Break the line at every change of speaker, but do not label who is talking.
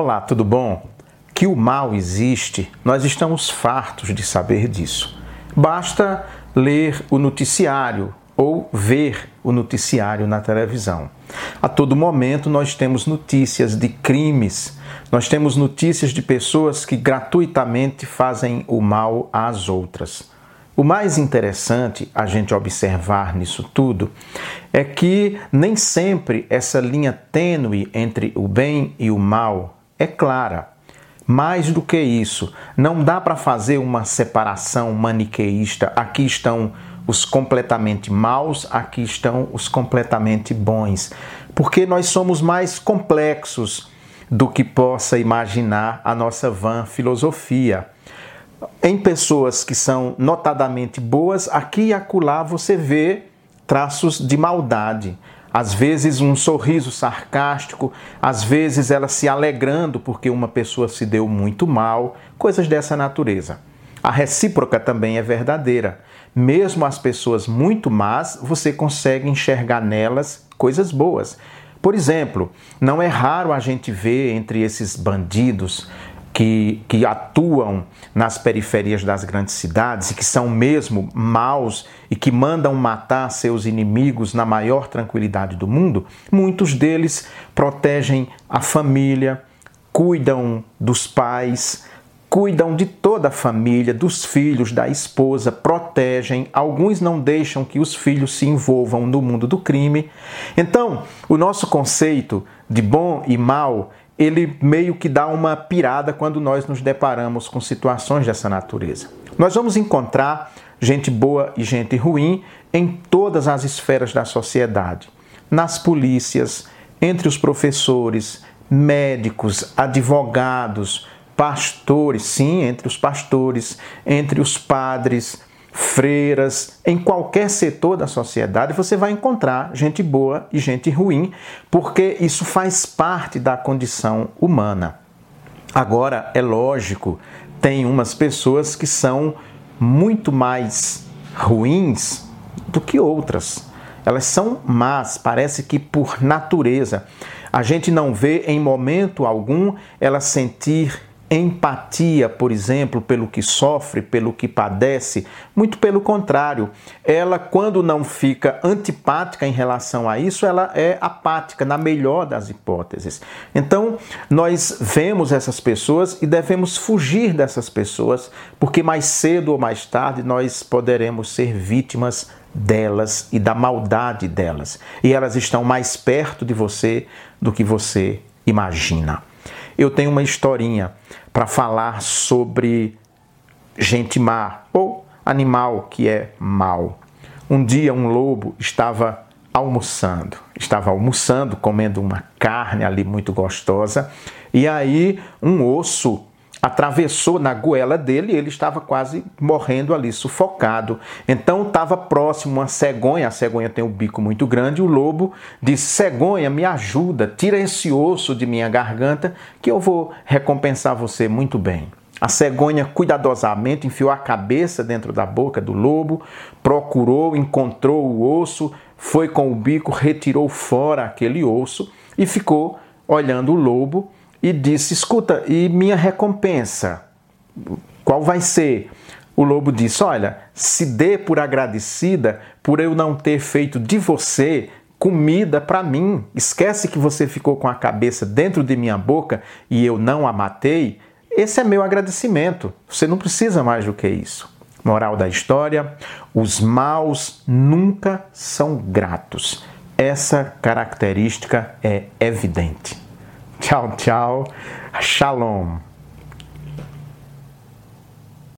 Olá, tudo bom? Que o mal existe, nós estamos fartos de saber disso. Basta ler o noticiário ou ver o noticiário na televisão. A todo momento nós temos notícias de crimes, nós temos notícias de pessoas que gratuitamente fazem o mal às outras. O mais interessante a gente observar nisso tudo é que nem sempre essa linha tênue entre o bem e o mal é clara. Mais do que isso, não dá para fazer uma separação maniqueísta. Aqui estão os completamente maus, aqui estão os completamente bons. Porque nós somos mais complexos do que possa imaginar a nossa vã filosofia. Em pessoas que são notadamente boas, aqui e acolá você vê traços de maldade. Às vezes um sorriso sarcástico, às vezes ela se alegrando porque uma pessoa se deu muito mal, coisas dessa natureza. A recíproca também é verdadeira. Mesmo as pessoas muito más, você consegue enxergar nelas coisas boas. Por exemplo, não é raro a gente ver entre esses bandidos que, que atuam nas periferias das grandes cidades e que são mesmo maus e que mandam matar seus inimigos na maior tranquilidade do mundo, muitos deles protegem a família, cuidam dos pais, cuidam de toda a família, dos filhos, da esposa, protegem, alguns não deixam que os filhos se envolvam no mundo do crime. Então, o nosso conceito de bom e mal ele meio que dá uma pirada quando nós nos deparamos com situações dessa natureza. Nós vamos encontrar gente boa e gente ruim em todas as esferas da sociedade, nas polícias, entre os professores, médicos, advogados, pastores, sim, entre os pastores, entre os padres, freiras, em qualquer setor da sociedade você vai encontrar gente boa e gente ruim, porque isso faz parte da condição humana. Agora, é lógico, tem umas pessoas que são muito mais ruins do que outras. Elas são más, parece que por natureza. A gente não vê em momento algum ela sentir empatia, por exemplo, pelo que sofre, pelo que padece. Muito pelo contrário, ela, quando não fica antipática em relação a isso, ela é apática, na melhor das hipóteses. Então, nós vemos essas pessoas e devemos fugir dessas pessoas, porque mais cedo ou mais tarde nós poderemos ser vítimas delas e da maldade delas. E elas estão mais perto de você do que você imagina eu tenho uma historinha para falar sobre gente má ou animal que é mal. Um dia um lobo estava almoçando, estava almoçando, comendo uma carne ali muito gostosa, e aí um osso atravessou na goela dele e ele estava quase morrendo ali, sufocado. Então estava próximo uma cegonha, a cegonha tem um bico muito grande, o lobo disse: Cegonha, me ajuda, tira esse osso de minha garganta que eu vou recompensar você muito bem. A cegonha cuidadosamente enfiou a cabeça dentro da boca do lobo, procurou, encontrou o osso, foi com o bico, retirou fora aquele osso e ficou olhando o lobo e disse: Escuta, e minha recompensa? Qual vai ser? O lobo disse: Olha, se dê por agradecida por eu não ter feito de você comida para mim. Esquece que você ficou com a cabeça dentro de minha boca e eu não a matei. Esse é meu agradecimento. Você não precisa mais do que isso. Moral da história: os maus nunca são gratos. Essa característica é evidente. Tchau, tchau. Shalom.